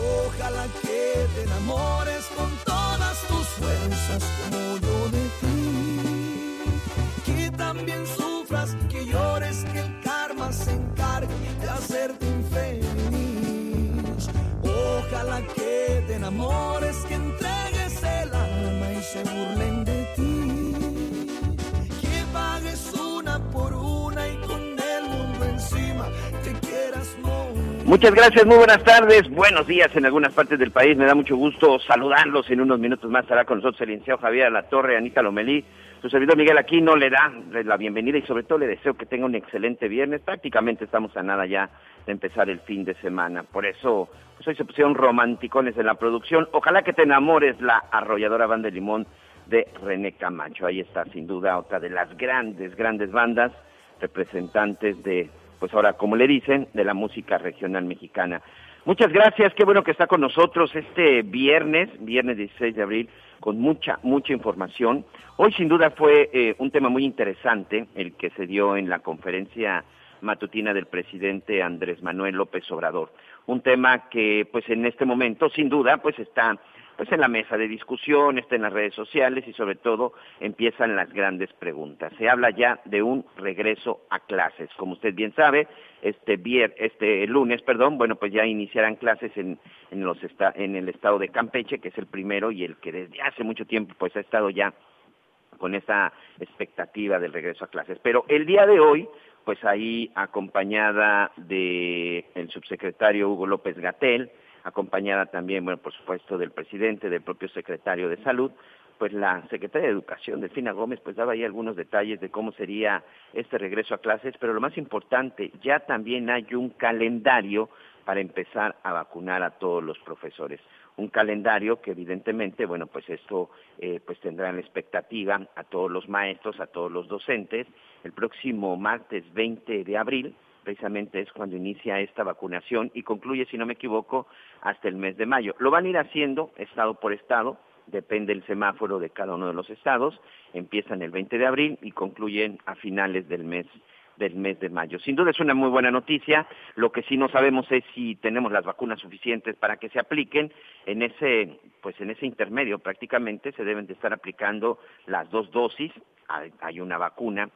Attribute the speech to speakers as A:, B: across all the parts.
A: Ojalá que te enamores con todas tus fuerzas como yo de ti. Que también sufras, que llores, que el karma se encargue de hacerte infeliz. Ojalá que te enamores, que entregues el alma y se burlen de ti. Que pagues una por una
B: Muchas gracias, muy buenas tardes, buenos días en algunas partes del país. Me da mucho gusto saludarlos. En unos minutos más estará con nosotros el licenciado Javier La Torre, Anita Lomelí. Su servidor Miguel Aquino le da la bienvenida y sobre todo le deseo que tenga un excelente viernes. Prácticamente estamos a nada ya de empezar el fin de semana. Por eso, pues hoy se pusieron romanticones en la producción. Ojalá que te enamores la arrolladora banda de limón de René Camacho. Ahí está sin duda otra de las grandes, grandes bandas representantes de, pues ahora como le dicen, de la música regional mexicana. Muchas gracias, qué bueno que está con nosotros este viernes, viernes 16 de abril, con mucha, mucha información. Hoy sin duda fue eh, un tema muy interesante el que se dio en la conferencia matutina del presidente Andrés Manuel López Obrador. Un tema que pues en este momento sin duda pues está pues en la mesa de discusión, está en las redes sociales y sobre todo empiezan las grandes preguntas. Se habla ya de un regreso a clases. Como usted bien sabe, este vier, este lunes, perdón, bueno, pues ya iniciarán clases en, en los esta- en el estado de Campeche, que es el primero y el que desde hace mucho tiempo pues ha estado ya con esa expectativa del regreso a clases. Pero el día de hoy, pues ahí acompañada de el subsecretario Hugo López Gatel, acompañada también, bueno, por supuesto, del presidente, del propio secretario de Salud, pues la secretaria de Educación, Delfina Gómez, pues daba ahí algunos detalles de cómo sería este regreso a clases, pero lo más importante, ya también hay un calendario para empezar a vacunar a todos los profesores. Un calendario que evidentemente, bueno, pues esto eh, pues tendrá la expectativa a todos los maestros, a todos los docentes. El próximo martes 20 de abril, precisamente es cuando inicia esta vacunación y concluye, si no me equivoco, hasta el mes de mayo. Lo van a ir haciendo estado por estado, depende el semáforo de cada uno de los estados, empiezan el 20 de abril y concluyen a finales del mes del mes de mayo. Sin duda es una muy buena noticia. Lo que sí no sabemos es si tenemos las vacunas suficientes para que se apliquen. En ese, pues en ese intermedio prácticamente se deben de estar aplicando las dos dosis. Hay, una vacuna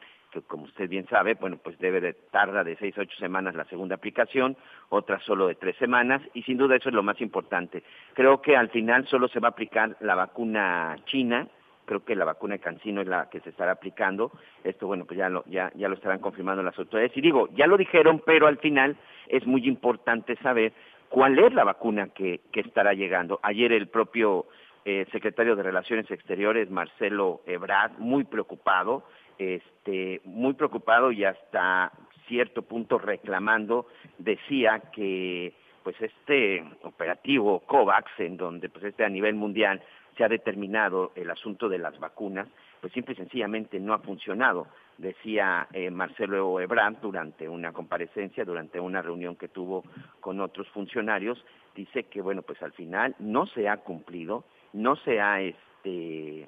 B: como usted bien sabe, bueno, pues debe de tarda de seis a ocho semanas la segunda aplicación, otra solo de tres semanas, y sin duda eso es lo más importante. Creo que al final solo se va a aplicar la vacuna china, creo que la vacuna de Cancino es la que se estará aplicando. Esto, bueno, pues ya lo, ya, ya lo estarán confirmando las autoridades. Y digo, ya lo dijeron, pero al final es muy importante saber cuál es la vacuna que, que estará llegando. Ayer el propio eh, secretario de Relaciones Exteriores, Marcelo Ebrard, muy preocupado, este, muy preocupado y hasta cierto punto reclamando, decía que pues este operativo COVAX, en donde pues este a nivel mundial se ha determinado el asunto de las vacunas, pues simple y sencillamente no ha funcionado, decía eh, Marcelo Ebrard durante una comparecencia, durante una reunión que tuvo con otros funcionarios, dice que bueno, pues al final no se ha cumplido, no se ha este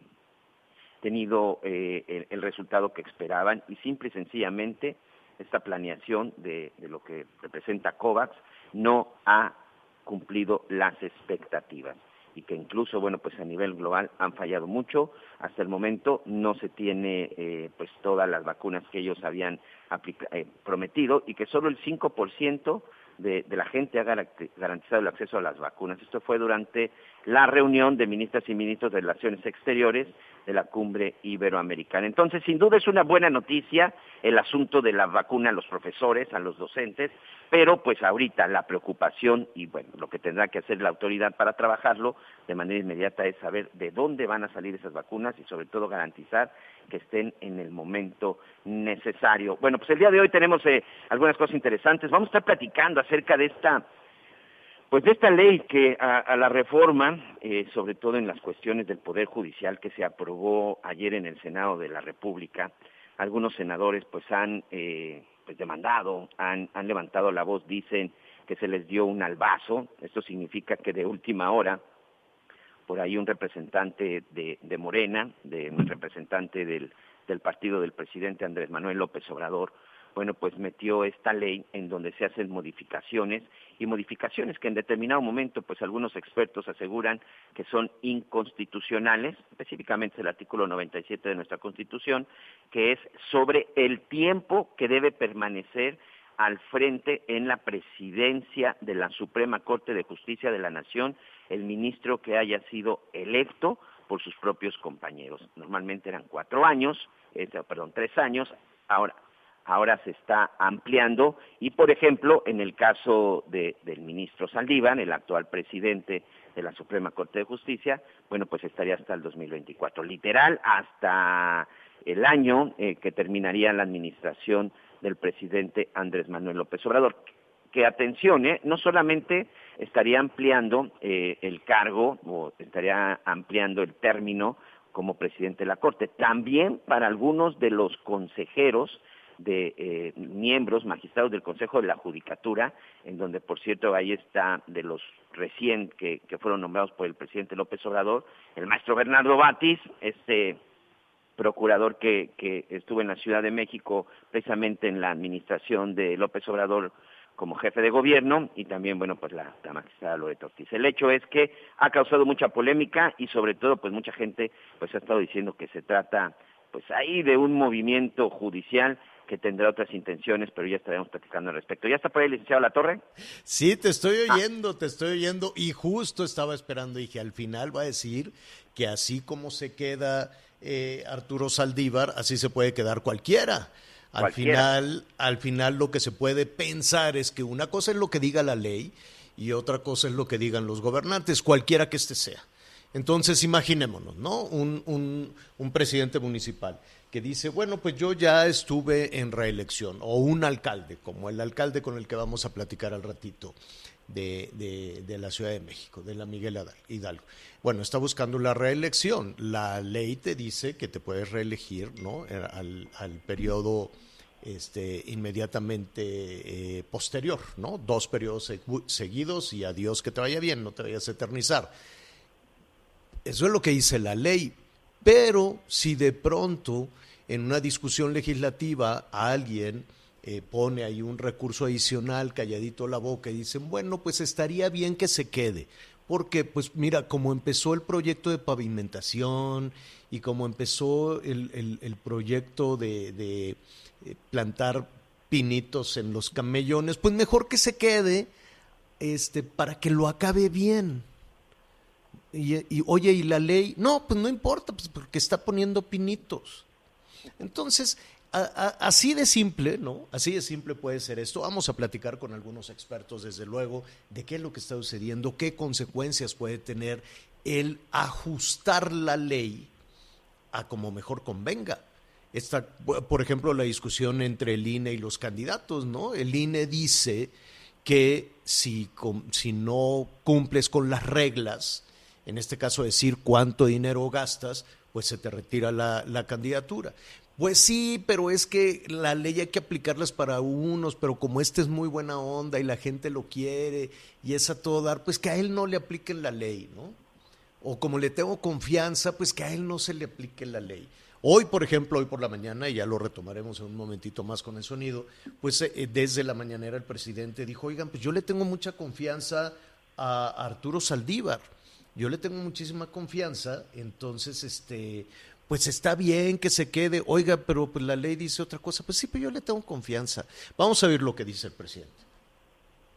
B: tenido eh, el, resultado que esperaban y simple y sencillamente esta planeación de, de lo que representa COVAX no ha cumplido las expectativas y que incluso, bueno, pues a nivel global han fallado mucho. Hasta el momento no se tiene eh, pues todas las vacunas que ellos habían eh, prometido y que solo el 5% de, de la gente ha garanti- garantizado el acceso a las vacunas. Esto fue durante la reunión de ministras y ministros de Relaciones Exteriores de la cumbre iberoamericana. Entonces, sin duda es una buena noticia el asunto de la vacuna a los profesores, a los docentes, pero pues ahorita la preocupación y bueno, lo que tendrá que hacer la autoridad para trabajarlo de manera inmediata es saber de dónde van a salir esas vacunas y sobre todo garantizar que estén en el momento necesario. Bueno, pues el día de hoy tenemos eh, algunas cosas interesantes. Vamos a estar platicando acerca de esta pues de esta ley que a, la reforma, eh, sobre todo en las cuestiones del Poder Judicial que se aprobó ayer en el Senado de la República, algunos senadores pues han eh, pues demandado, han, levantado la voz, dicen que se les dio un albazo, esto significa que de última hora, por ahí un representante de, de Morena, de un representante del partido del presidente Andrés Manuel López Obrador, bueno, pues metió esta ley en donde se hacen modificaciones y modificaciones que en determinado momento, pues algunos expertos aseguran que son inconstitucionales, específicamente el artículo 97 de nuestra Constitución, que es sobre el tiempo que debe permanecer al frente en la presidencia de la Suprema Corte de Justicia de la Nación el ministro que haya sido electo por sus propios compañeros. Normalmente eran cuatro años, eh, perdón, tres años, ahora ahora se está ampliando. Y, por ejemplo, en el caso de, del ministro Saldívar, el actual presidente de la Suprema Corte de Justicia, bueno, pues estaría hasta el 2024, literal hasta el año eh, que terminaría la administración del presidente Andrés Manuel López Obrador. Que atención, eh, no solamente estaría ampliando eh, el cargo o estaría ampliando el término como presidente de la Corte, también para algunos de los consejeros de eh, miembros magistrados del Consejo de la Judicatura, en donde, por cierto, ahí está de los recién que, fueron nombrados por el presidente López Obrador, el maestro Bernardo Batis, este procurador que, que estuvo en la Ciudad de México precisamente en la administración de López Obrador como jefe de gobierno y también, bueno, pues la, la magistrada Loreto Ortiz. El hecho es que ha causado mucha polémica y sobre todo, pues mucha gente pues ha estado diciendo que se trata pues ahí de un movimiento judicial que tendrá otras intenciones, pero ya estaremos platicando al respecto. ¿Ya está por ahí, licenciado La Torre?
C: Sí, te estoy ah. oyendo, te estoy oyendo, y justo estaba esperando, dije, al final va a decir que así como se queda eh, Arturo Saldívar, así se puede quedar cualquiera. Al final, al final lo que se puede pensar es que una cosa es lo que diga la ley y otra cosa es lo que digan los gobernantes, cualquiera que éste sea. Entonces, imaginémonos, ¿no? Un, un, un presidente municipal que dice, bueno, pues yo ya estuve en reelección, o un alcalde, como el alcalde con el que vamos a platicar al ratito de, de, la Ciudad de México, de la Miguel Hidalgo. Bueno, está buscando la reelección. La ley te dice que te puedes reelegir ¿no? Eh, al, al periodo este, inmediatamente eh, posterior, ¿no? Dos periodos seguidos y adiós, que te vaya bien, no te vayas a eternizar. Eso es lo que dice la ley, pero si de pronto en una discusión legislativa alguien eh, pone ahí un recurso adicional, calladito la boca, y dicen, bueno, pues estaría bien que se quede. Porque, pues mira, como empezó el proyecto de pavimentación y como empezó el, proyecto de, de eh, plantar pinitos en los camellones, pues mejor que se quede este, para que lo acabe bien. Y, oye, ¿y la ley? No, pues no importa, pues porque está poniendo pinitos. Entonces, así de simple, ¿no? Así de simple puede ser esto. Vamos a platicar con algunos expertos, desde luego, de qué es lo que está sucediendo, qué consecuencias puede tener el ajustar la ley a como mejor convenga. Esta, por ejemplo, la discusión entre el INE y los candidatos, ¿no? El INE dice que si, si no cumples con las reglas, en este caso decir cuánto dinero gastas, pues se te retira la, candidatura. Pues sí, pero es que la ley hay que aplicarlas para unos, pero como este es muy buena onda y la gente lo quiere y es a todo dar, pues que a él no le apliquen la ley, ¿no? O como le tengo confianza, pues que a él no se le aplique la ley. Hoy, por ejemplo, hoy por la mañana, y ya lo retomaremos en un momentito más con el sonido, pues eh, desde la mañanera el presidente dijo, oigan, pues yo le tengo mucha confianza a Arturo Saldívar yo le tengo muchísima confianza, entonces, este, pues está bien que se quede. Oiga, pero pues la ley dice otra cosa. Pues sí, pero yo le tengo confianza. Vamos a ver lo que dice el presidente.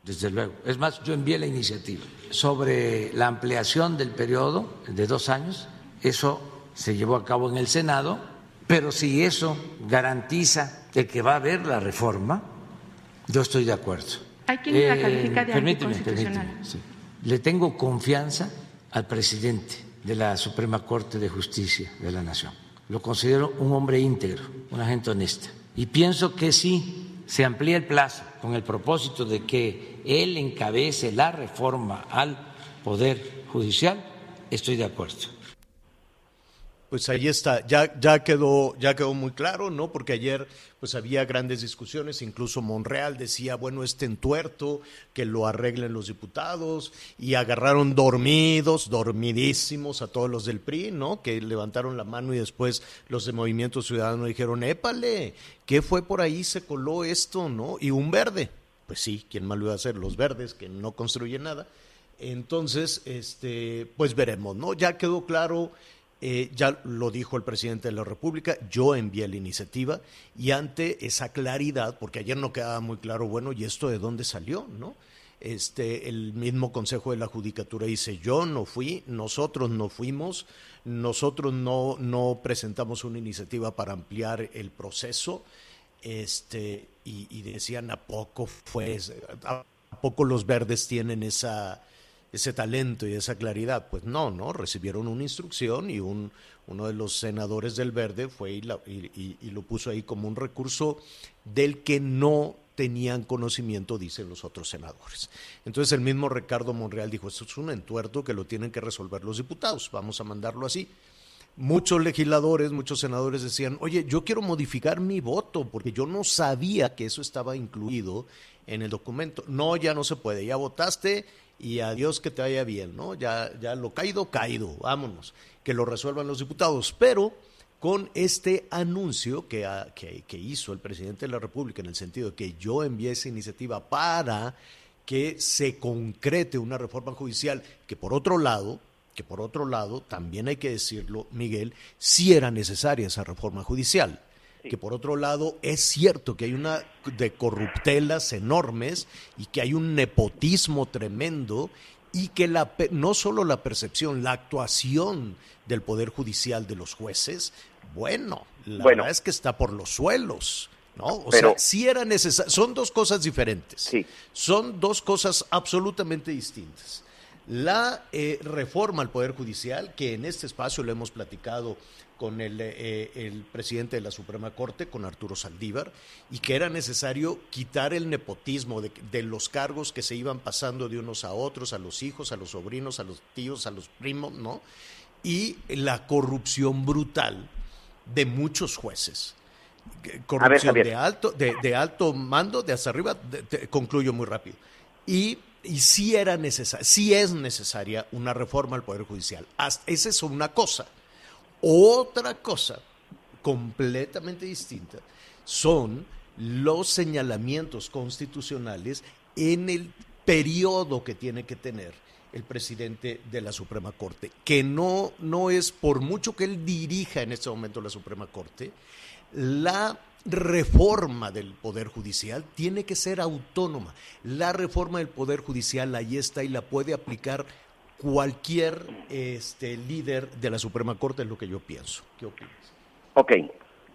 D: Desde luego. Es más, yo envié la iniciativa sobre la ampliación del periodo de dos años. Eso se llevó a cabo en el Senado, pero si eso garantiza el que va a haber la reforma, yo estoy de acuerdo.
E: Hay quien la califica de
D: permíteme,
E: anticonstitucional.
D: permíteme, sí. Le tengo confianza al presidente de la Suprema Corte de Justicia de la Nación. Lo considero un hombre íntegro, una gente honesta. Y pienso que si se amplía el plazo con el propósito de que él encabece la reforma al Poder Judicial, estoy de acuerdo.
C: Pues ahí está, ya, ya quedó, ya quedó muy claro, ¿no? Porque ayer pues había grandes discusiones, incluso Monreal decía, bueno, este entuerto, que lo arreglen los diputados, y agarraron dormidos, dormidísimos a todos los del PRI, ¿no? Que levantaron la mano y después los de Movimiento Ciudadano dijeron, épale, ¿qué fue por ahí? Se coló esto, ¿no? Y un verde, pues sí, ¿quién más lo iba a hacer? Los verdes, que no construyen nada. Entonces, este, pues veremos, ¿no? Ya quedó claro eh, ya lo dijo el presidente de la República, yo envié la iniciativa y ante esa claridad, porque ayer no quedaba muy claro, bueno, ¿y esto de dónde salió? ¿No? Este, el mismo Consejo de la Judicatura dice, yo no fui, nosotros no fuimos, nosotros no, no presentamos una iniciativa para ampliar el proceso, este, y, y decían, ¿a poco fue? ¿A poco los verdes tienen esa ese talento y esa claridad. Pues no, no, recibieron una instrucción y un, uno de los senadores del Verde fue y, la, y, lo puso ahí como un recurso del que no tenían conocimiento, dicen los otros senadores. Entonces el mismo Ricardo Monreal dijo, esto es un entuerto que lo tienen que resolver los diputados, vamos a mandarlo así. Muchos legisladores, muchos senadores decían, oye, yo quiero modificar mi voto porque yo no sabía que eso estaba incluido en el documento. No, ya no se puede, ya votaste y adiós que te vaya bien, ¿no? Ya, ya lo caído, caído, vámonos, que lo resuelvan los diputados. Pero con este anuncio que, que, hizo el presidente de la República en el sentido de que yo envié esa iniciativa para que se concrete una reforma judicial que por otro lado, que por otro lado, también hay que decirlo, Miguel, sí era necesaria esa reforma judicial que por otro lado es cierto que hay una de corruptelas enormes y que hay un nepotismo tremendo y que la, no solo la percepción, la actuación del Poder Judicial de los jueces, bueno, la
B: Bueno.
C: verdad es que está por los suelos. ¿No? O
B: Pero-
C: sea, sí era necesario, son dos cosas diferentes.
B: Sí.
C: Son dos cosas absolutamente distintas. La eh, reforma al Poder Judicial, que en este espacio lo hemos platicado con el, eh, el presidente de la Suprema Corte, con Arturo Saldívar, y que era necesario quitar el nepotismo de, de los cargos que se iban pasando de unos a otros, a los hijos, a los sobrinos, a los tíos, a los primos, ¿no? Y la corrupción brutal de muchos jueces. Corrupción de alto, de, de alto mando, de hasta arriba, de- concluyo muy rápido. Y, y sí era necesaria, sí es necesaria una reforma al Poder Judicial. Hasta- esa es una cosa. Otra cosa completamente distinta son los señalamientos constitucionales en el periodo que tiene que tener el presidente de la Suprema Corte, que no, no es por mucho que él dirija en este momento la Suprema Corte, la reforma del Poder Judicial tiene que ser autónoma. La reforma del Poder Judicial ahí está y la puede aplicar cualquier este, líder de la Suprema Corte, es lo que yo pienso. ¿Qué opinas?
B: Ok,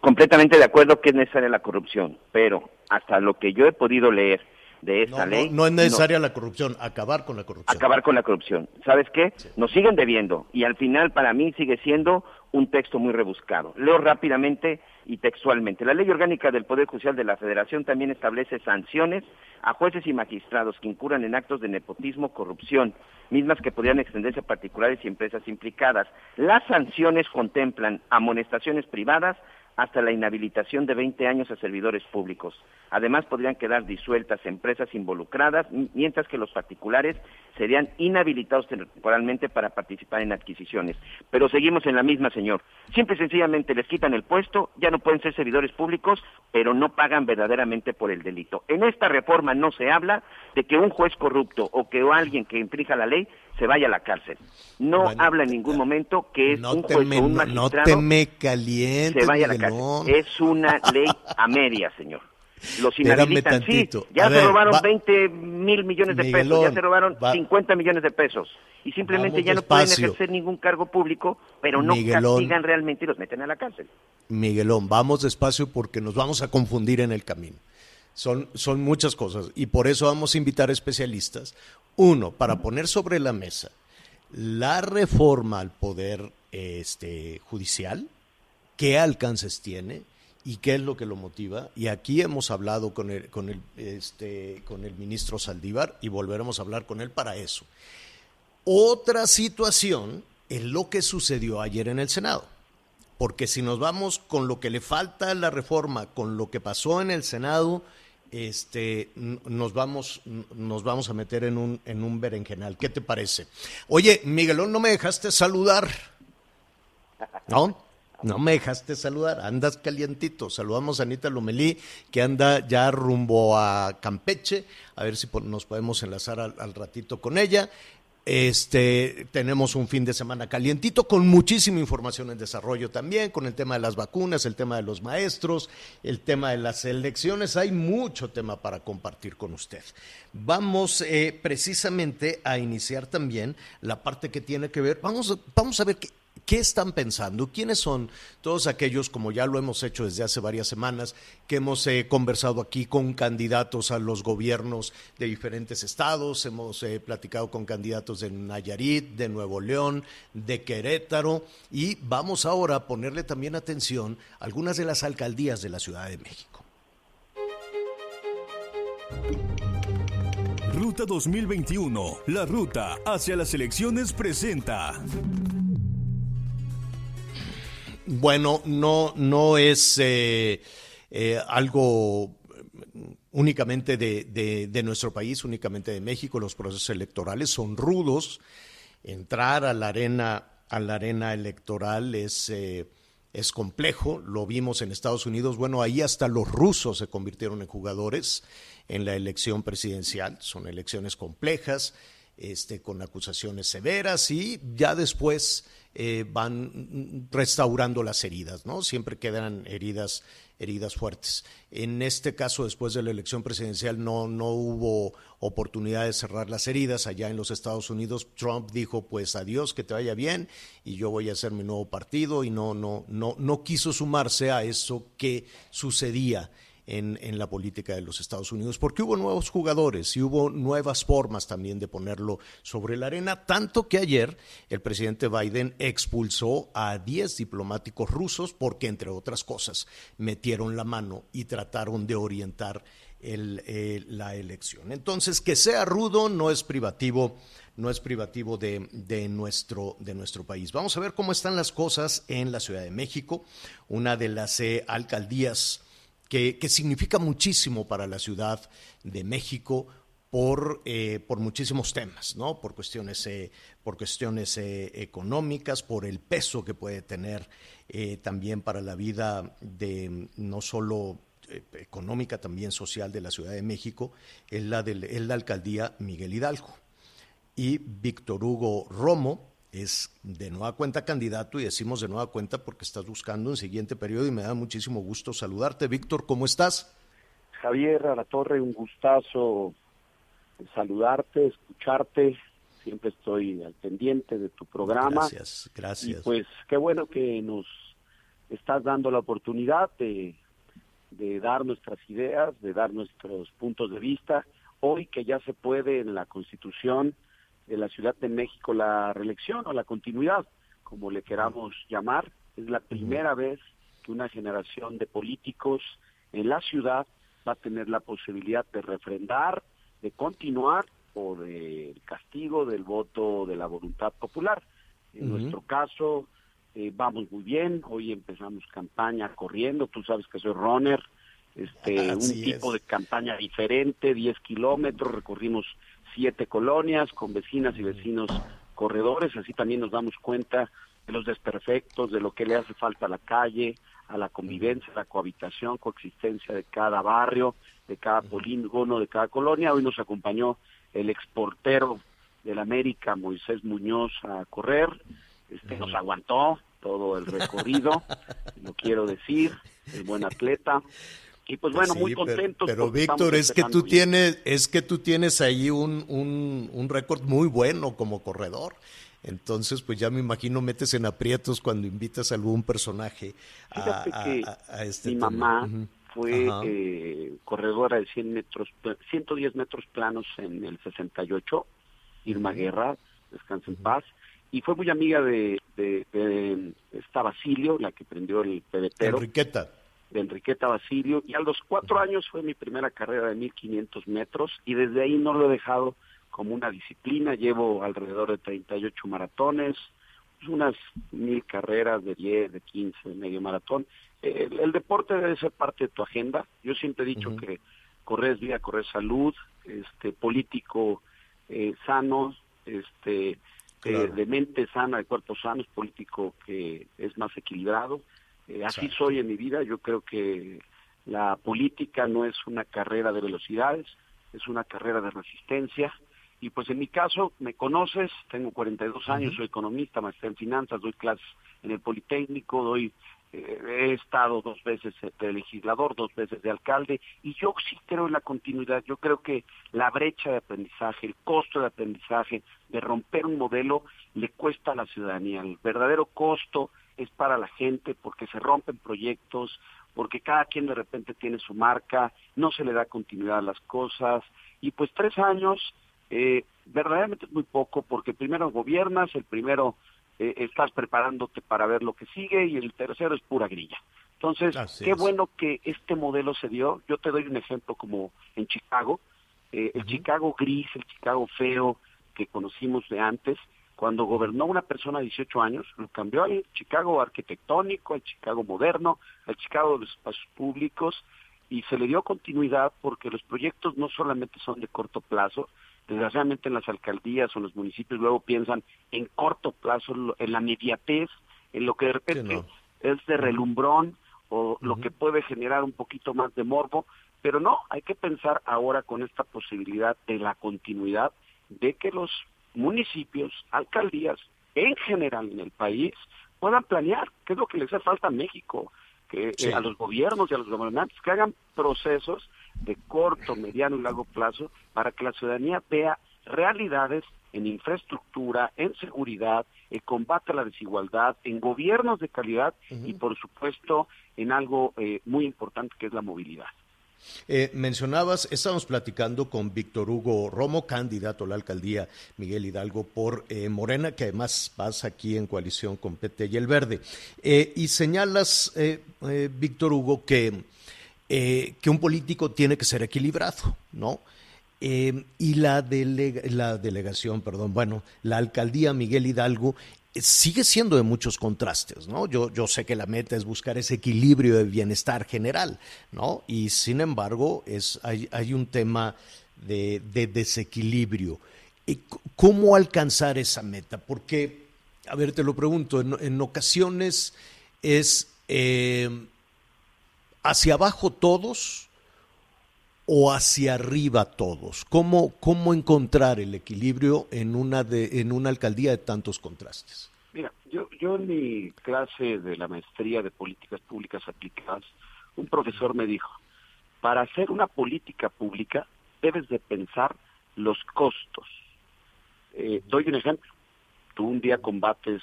B: completamente de acuerdo que es necesaria la corrupción, pero hasta lo que yo he podido leer de esta
C: No,
B: ley...
C: no, no es necesaria la corrupción, acabar con la corrupción.
B: acabar con la corrupción. ¿Sabes qué? Nos siguen debiendo y al final para mí sigue siendo un texto muy rebuscado. Leo rápidamente y textualmente. La Ley Orgánica del Poder Judicial de la Federación también establece sanciones a jueces y magistrados que incurran en actos de nepotismo, corrupción, mismas que podrían extenderse a particulares y empresas implicadas. Las sanciones contemplan amonestaciones privadas hasta la inhabilitación de 20 años a servidores públicos. Además, podrían quedar disueltas empresas involucradas, mientras que los particulares serían inhabilitados temporalmente para participar en adquisiciones. Pero seguimos en la misma, señor. Simple y sencillamente les quitan el puesto, ya no pueden ser servidores públicos, pero no pagan verdaderamente por el delito. En esta reforma no se habla de que un juez corrupto o que alguien que infrinja la ley se vaya a la cárcel. No
C: Bueno,
B: habla en ningún momento que es
C: No
B: un juez
C: me,
B: o un
C: no- no
B: magistrado
C: te me calientes,
B: se vaya a la cárcel. Es una ley a media, señor. los inhabilitan. Sí, ya se robaron 20 mil millones de pesos, ya se robaron 50 millones de pesos. Y simplemente ya no pueden ejercer ningún cargo público, pero no castigan realmente y los meten a la cárcel.
C: Miguelón, vamos despacio porque nos vamos a confundir en el camino. Son, son muchas cosas y por eso vamos a invitar especialistas. Uno, para poner sobre la mesa la reforma al poder este, judicial, qué alcances tiene y qué es lo que lo motiva. Y aquí hemos hablado con el, con el, este, con el ministro Saldívar y volveremos a hablar con él para eso. Otra situación es lo que sucedió ayer en el Senado. Porque si nos vamos con lo que le falta a la reforma, con lo que pasó en el Senado, este, nos vamos, nos vamos a meter en un, en un berenjenal. ¿Qué te parece? Oye, Miguelón, no me dejaste saludar. ¿No? No me dejaste saludar, andas calientito. Saludamos a Anita Lomelí, que anda ya rumbo a Campeche, a ver si nos podemos enlazar al ratito con ella. Este, tenemos un fin de semana calientito con muchísima información en desarrollo también, con el tema de las vacunas, el tema de los maestros, el tema de las elecciones. Hay mucho tema para compartir con usted. Vamos eh, precisamente a iniciar también la parte que tiene que ver. Vamos, vamos a ver qué ¿Qué están pensando? ¿Quiénes son todos aquellos, como ya lo hemos hecho desde hace varias semanas, que hemos eh, conversado aquí con candidatos a los gobiernos de diferentes estados? Hemos eh, platicado con candidatos de Nayarit, de Nuevo León, de Querétaro y vamos ahora a ponerle también atención a algunas de las alcaldías de la Ciudad de México.
F: Ruta 2021, la ruta hacia las elecciones presenta.
C: Bueno, no, no es eh, eh, algo únicamente de, nuestro país, únicamente de México. Los procesos electorales son rudos. Entrar a la arena, a la arena electoral es, eh, es complejo. Lo vimos en Estados Unidos. Bueno, ahí hasta los rusos se convirtieron en jugadores en la elección presidencial. Son elecciones complejas, este, con acusaciones severas y ya después eh, van restaurando las heridas, ¿no? Siempre quedan heridas, heridas fuertes. En este caso, después de la elección presidencial, no, no hubo oportunidad de cerrar las heridas. Allá en los Estados Unidos, Trump dijo, pues adiós, que te vaya bien, y yo voy a hacer mi nuevo partido, y no, no, no, no quiso sumarse a eso que sucedía en, la política de los Estados Unidos, porque hubo nuevos jugadores y hubo nuevas formas también de ponerlo sobre la arena, tanto que ayer el presidente Biden expulsó a 10 diplomáticos rusos porque, entre otras cosas, metieron la mano y trataron de orientar eh, la elección. Entonces, que sea rudo no es privativo no es privativo de, de, nuestro, de nuestro país. Vamos a ver cómo están las cosas en la Ciudad de México, una de las eh, alcaldías que, significa muchísimo para la Ciudad de México por, eh, por muchísimos temas, ¿no? Por cuestiones, eh, por cuestiones eh, económicas, por el peso que puede tener también para la vida de no solo económica, también social de la Ciudad de México, es la, es la alcaldía Miguel Hidalgo. Y Víctor Hugo Romo, es de nueva cuenta candidato y decimos de nueva cuenta porque estás buscando un siguiente periodo y me da muchísimo gusto saludarte. Víctor, ¿cómo estás?
G: Javier, a la torre, un gustazo saludarte, escucharte. Siempre estoy al pendiente de tu programa.
C: Gracias, gracias.
G: Y pues qué bueno que nos estás dando la oportunidad de, de dar nuestras ideas, de dar nuestros puntos de vista. Hoy que ya se puede en la Constitución de la Ciudad de México la reelección o la continuidad, como le queramos llamar. Es la primera vez que una generación de políticos en la ciudad va a tener la posibilidad de refrendar, de continuar o del castigo del voto de la voluntad popular. En nuestro caso, eh, vamos muy bien. Hoy empezamos campaña corriendo. Tú sabes que soy runner. Este, un tipo de campaña diferente, 10 kilómetros, recorrimos siete colonias con vecinas y vecinos corredores, así también nos damos cuenta de los desperfectos, de lo que le hace falta a la calle, a la convivencia, a la cohabitación, coexistencia de cada barrio, de cada polígono, de cada colonia. Hoy nos acompañó el exportero del América, Moisés Muñoz, a correr. Este nos aguantó todo el recorrido, lo quiero decir, el buen atleta. Y pues bueno, muy contento.
C: Pero, Víctor, es que tú tienes, es que tú tienes ahí un, un, un récord muy bueno como corredor. Entonces, pues ya me imagino metes en aprietos cuando invitas a algún personaje a, a, este
G: Mi mamá fue eh, corredora de 100 metros, 110 metros planos en el 68, Irma Guerra, descansa en paz, y fue muy amiga de, de, esta Basilio, la que prendió el pebetero.
C: Enriqueta.
G: De Enriqueta Basilio, y a los cuatro años fue mi primera carrera de 1500 metros, y desde ahí no lo he dejado como una disciplina, llevo alrededor de 38 maratones, unas mil carreras de 10, de 15, de medio maratón. el, deporte debe ser parte de tu agenda. Yo siempre he dicho que correr es vida, correr salud, este político eh, sano, este eh, de mente sana, de cuerpo sano, es político que es más equilibrado. Eh, así soy en mi vida. Yo creo que la política no es una carrera de velocidades, es una carrera de resistencia y pues en mi caso, me conoces, tengo 42 años, soy economista, maestría en finanzas, doy clases en el Politécnico, doy eh, he estado dos veces de legislador, dos veces de alcalde, y yo sí creo en la continuidad. Yo creo que la brecha de aprendizaje, el costo de aprendizaje, de romper un modelo, le cuesta a la ciudadanía. El verdadero costo es para la gente porque se rompen proyectos, porque cada quien de repente tiene su marca, no se le da continuidad a las cosas, y pues tres años eh, verdaderamente es muy poco porque primero gobiernas, el primero eh, estás preparándote para ver lo que sigue y el tercero es pura grilla. Entonces, qué bueno que este modelo se dio. Yo te doy un ejemplo como en Chicago, eh, el Chicago gris, el Chicago feo que conocimos de antes, cuando gobernó una persona de 18 años, lo cambió al Chicago arquitectónico, al Chicago moderno, al Chicago de los espacios públicos, y se le dio continuidad porque los proyectos no solamente son de corto plazo, desgraciadamente en las alcaldías o en los municipios luego piensan en corto plazo, en la inmediatez, en lo que de repente es de relumbrón o lo que puede generar un poquito más de morbo, pero no, hay que pensar ahora con esta posibilidad de la continuidad de que los municipios, alcaldías, en general en el país, puedan planear, qué es lo que les hace falta a México, que eh, a los gobiernos y a los gobernantes que hagan procesos de corto, mediano y largo plazo para que la ciudadanía vea realidades en infraestructura, en seguridad, en combate a la desigualdad, en gobiernos de calidad y, por supuesto, en algo eh, muy importante que es la movilidad.
C: Eh, mencionabas, estábamos platicando con Víctor Hugo Romo, candidato a la alcaldía Miguel Hidalgo por eh, Morena, que además pasa aquí en coalición con PT y el Verde. y señalas, Víctor Hugo, que eh, que un político tiene que ser equilibrado, ¿no? Eh, y la, la delegación, perdón, bueno, la alcaldía Miguel Hidalgo eh, sigue siendo de muchos contrastes, ¿no? Yo, yo sé que la meta es buscar ese equilibrio de bienestar general, ¿no? Y sin embargo, es, hay, hay un tema de, desequilibrio. ¿Cómo alcanzar esa meta? Porque, a ver, te lo pregunto, en, ocasiones es hacia abajo todos o hacia arriba todos? ¿Cómo, cómo encontrar el equilibrio en una, de, en una alcaldía de tantos contrastes?
G: Mira, yo, yo en mi clase de la maestría de políticas públicas aplicadas, un profesor me dijo, para hacer una política pública debes de pensar los costos. Eh, doy un ejemplo. Tú un día combates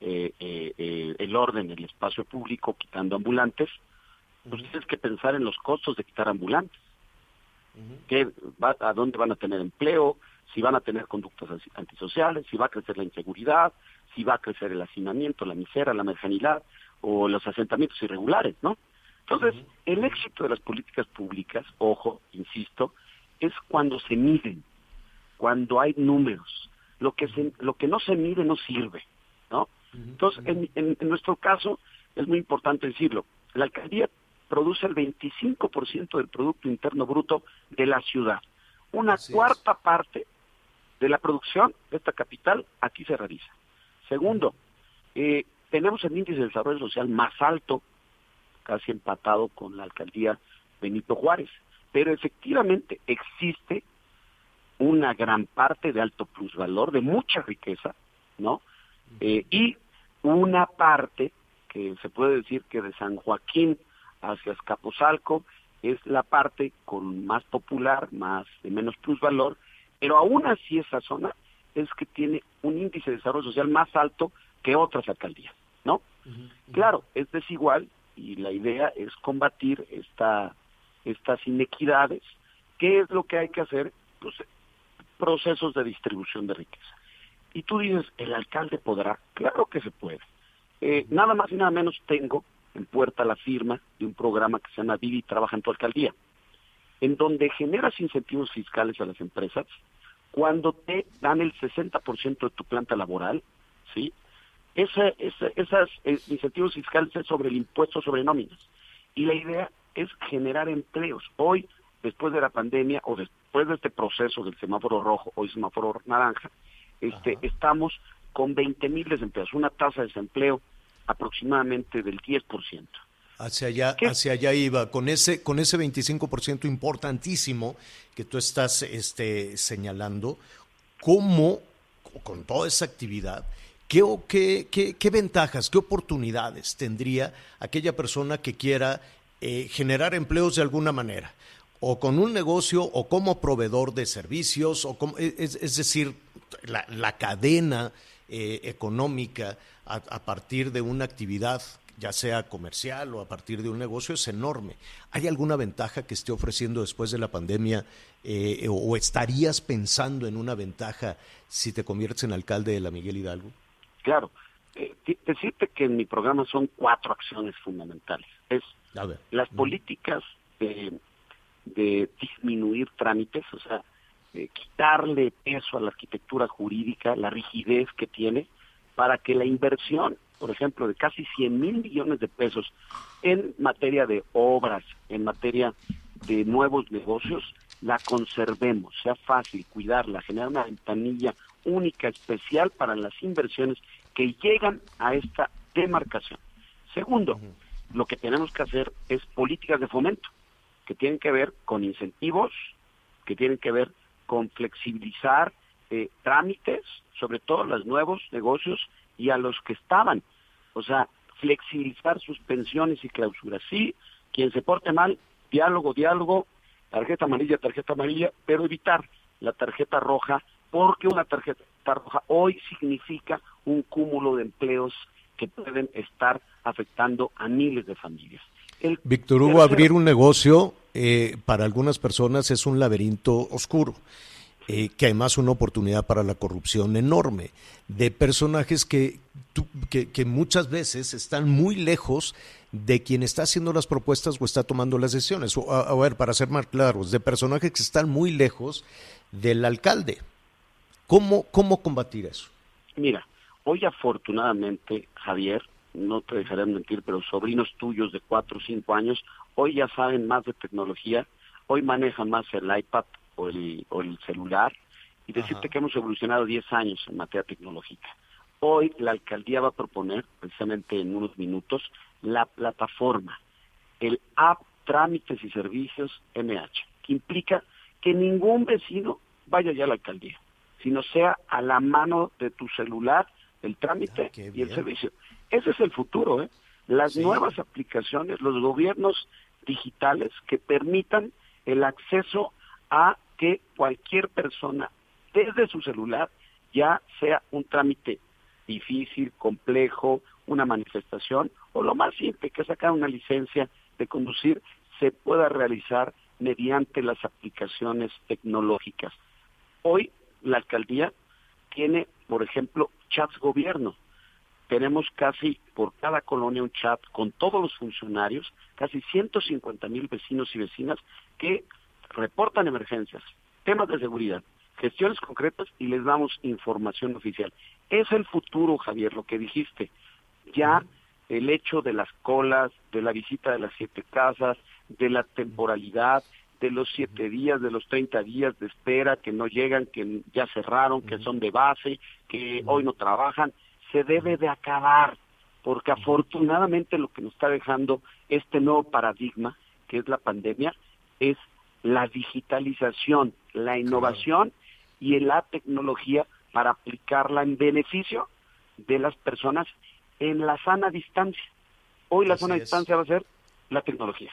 G: eh, eh, el orden en el espacio público quitando ambulantes, pues tienes que pensar en los costos de quitar ambulantes. Va, ¿A dónde van a tener empleo? Si van a tener conductas antisociales, si va a crecer la inseguridad, si va a crecer el hacinamiento, la misera, la mercanilidad o los asentamientos irregulares, ¿no? Entonces, el éxito de las políticas públicas, ojo, insisto, es cuando se miden, cuando hay números. Lo que, se, lo que no se mide no sirve, ¿no? Entonces, en, en nuestro caso, es muy importante decirlo, la alcaldía produce el 25% del Producto Interno Bruto de la ciudad. Una cuarta parte de la producción de esta capital aquí se realiza. Segundo, eh, tenemos el índice de desarrollo social más alto, casi empatado con la alcaldía Benito Juárez, pero efectivamente existe una gran parte de alto plusvalor, de mucha riqueza, ¿no? Eh, y una parte que se puede decir que de San Joaquín hacia Escapuzalco es la parte con más popular, más de menos plusvalor, pero aún así esa zona es que tiene un índice de desarrollo social más alto que otras alcaldías, ¿no? Claro, es desigual y la idea es combatir esta, estas inequidades. ¿Qué es lo que hay que hacer? Pues procesos de distribución de riqueza. Y tú dices, ¿el alcalde podrá? Claro que se puede. Eh, nada más y nada menos tengo en puerta la firma de un programa que se llama Vivi Trabaja en tu alcaldía, en donde generas incentivos fiscales a las empresas cuando te dan el 60% de tu planta laboral, ¿sí? Ese, esos eh, incentivos fiscales es sobre el impuesto sobre nóminas. Y la idea es generar empleos. Hoy, después de la pandemia o después de este proceso del semáforo rojo, hoy semáforo naranja, este, estamos con 20 mil desempleados, una tasa de desempleo aproximadamente del 10%.
C: Hacia allá, hacia allá iba, con ese, con ese 25% importantísimo que tú estás este, señalando, ¿cómo, con toda esa actividad, qué, qué, qué, ventajas, qué oportunidades tendría aquella persona que quiera eh, generar empleos de alguna manera? o con un negocio o como proveedor de servicios, o como, es, decir, la, cadena eh, económica a, partir de una actividad ya sea comercial o a partir de un negocio, es enorme. ¿Hay alguna ventaja que esté ofreciendo después de la pandemia eh, o estarías pensando en una ventaja si te conviertes en alcalde de la Miguel Hidalgo?
G: Claro. Eh, decirte que en mi programa son cuatro acciones fundamentales. Es las políticas de, disminuir trámites, o sea, quitarle peso a la arquitectura jurídica, la rigidez que tiene, para que la inversión por ejemplo, de casi 100 mil millones de pesos en materia de obras, en materia de nuevos negocios, la conservemos, sea fácil cuidarla, generar una ventanilla única, especial para las inversiones que llegan a esta demarcación. Segundo, lo que tenemos que hacer es políticas de fomento, que tienen que ver con incentivos, que tienen que ver con flexibilizar eh, trámites, sobre todo los nuevos negocios y a los que estaban. O sea, flexibilizar suspensiones y clausuras. Sí, quien se porte mal, diálogo, diálogo, tarjeta amarilla, tarjeta amarilla, pero evitar la tarjeta roja, porque una tarjeta roja hoy significa un cúmulo de empleos que pueden estar afectando a miles de familias.
C: Víctor Hugo, abrir un negocio eh, para algunas personas es un laberinto oscuro. Eh, que además una oportunidad para la corrupción enorme, de personajes que, que, muchas veces están muy lejos de quien está haciendo las propuestas o está tomando las decisiones. a, ver, para ser más claros, de personajes que están muy lejos del alcalde. ¿Cómo, cómo combatir eso?
G: Mira, hoy afortunadamente, Javier, no te dejaré mentir, pero sobrinos tuyos de cuatro o cinco años, hoy ya saben más de tecnología, hoy manejan más el iPad, o el, celular y decirte que hemos evolucionado 10 años en materia tecnológica. Hoy la alcaldía va a proponer, precisamente en unos minutos, la plataforma, el App Trámites y Servicios MH, que implica que ningún vecino vaya ya a la alcaldía, sino sea a la mano de tu celular el trámite ah, y el servicio. Ese es el futuro, ¿eh? Las nuevas aplicaciones, los gobiernos digitales que permitan el acceso a que cualquier persona desde su celular, ya sea un trámite difícil, complejo, una manifestación o lo más simple que sacar una licencia de conducir, se pueda realizar mediante las aplicaciones tecnológicas. Hoy la alcaldía tiene, por ejemplo, chats gobierno. Tenemos casi por cada colonia un chat con todos los funcionarios, casi 150 mil vecinos y vecinas que reportan emergencias, temas de seguridad, gestiones concretas y les damos información oficial. Es el futuro, Javier, lo que dijiste. Ya el hecho de las colas, de la visita de las siete casas, de la temporalidad, de los siete días, de los treinta días de espera que no llegan, que ya cerraron, que son de base, que hoy no trabajan, se debe de acabar, porque afortunadamente lo que nos está dejando este nuevo paradigma, que es la pandemia, es la digitalización, la innovación y la tecnología para aplicarla en beneficio de las personas en la sana distancia. Hoy la sana distancia va a ser la tecnología.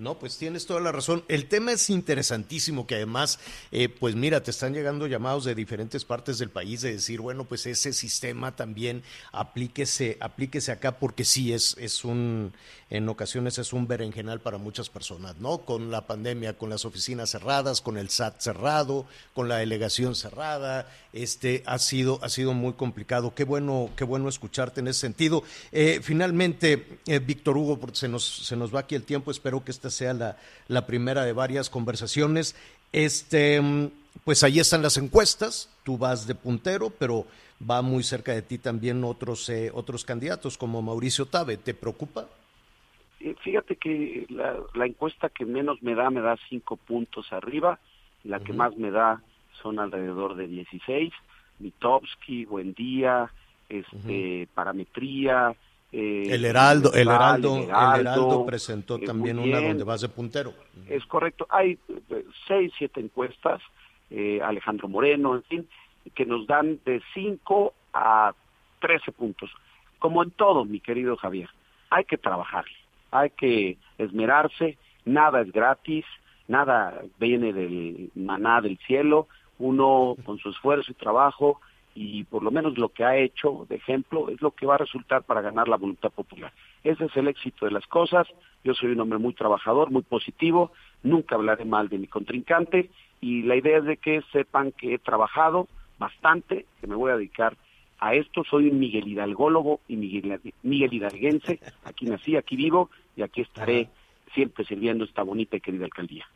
C: No, pues tienes toda la razón. El tema es interesantísimo, que además, eh, pues mira, te están llegando llamados de diferentes partes del país de decir, bueno, pues ese sistema también aplíquese, aplíquese acá, porque sí es, es un, en ocasiones es un berenjenal para muchas personas, ¿no? Con la pandemia, con las oficinas cerradas, con el SAT cerrado, con la delegación cerrada, este ha sido, ha sido muy complicado. Qué bueno, qué bueno escucharte en ese sentido. Eh, finalmente, eh, Víctor Hugo, porque se nos, se nos va aquí el tiempo, espero que esta sea la, la primera de varias conversaciones. Este, pues ahí están las encuestas, tú vas de puntero, pero va muy cerca de ti también otros, eh, otros candidatos como Mauricio Tabe. ¿Te preocupa?
G: Eh, fíjate que la, la, encuesta que menos me da me da cinco puntos arriba, la que más me da son alrededor de 16. Mitowski, Buendía, este, Parametría,
C: eh, el, Heraldo, el, Heraldo, el, Heraldo, presentó también una donde vas de puntero.
G: Es correcto. Hay eh, seis, siete encuestas, eh, Alejandro Moreno, en fin, que nos dan de 5 a 13 puntos. Como en todo, mi querido Javier, hay que trabajar, hay que esmerarse, nada es gratis, nada viene del maná del cielo, uno con su esfuerzo y trabajo y por lo menos lo que ha hecho de ejemplo es lo que va a resultar para ganar la voluntad popular. Ese es el éxito de las cosas. Yo soy un hombre muy trabajador, muy positivo, nunca hablaré mal de mi contrincante y la idea es de que sepan que he trabajado bastante, que me voy a dedicar a esto. Soy un Miguel Hidalgólogo y Miguel, Miguel Hidalguense. Aquí nací, aquí vivo y aquí estaré siempre sirviendo esta bonita y querida alcaldía.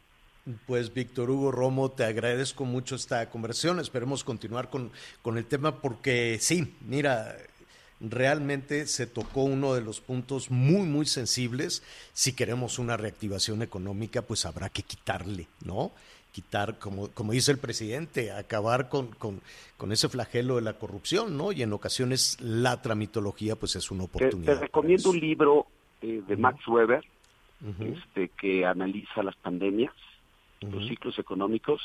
C: Pues Víctor Hugo Romo, te agradezco mucho esta conversación. Esperemos continuar con, con el tema porque sí, mira, realmente se tocó uno de los puntos muy, muy sensibles. Si queremos una reactivación económica, pues habrá que quitarle, ¿no? Quitar, como, como dice el presidente, acabar con, con, con ese flagelo de la corrupción, ¿no? Y en ocasiones la tramitología, pues es una oportunidad.
G: Te, recomiendo un libro eh, de Max Weber, este, que analiza las pandemias los ciclos económicos,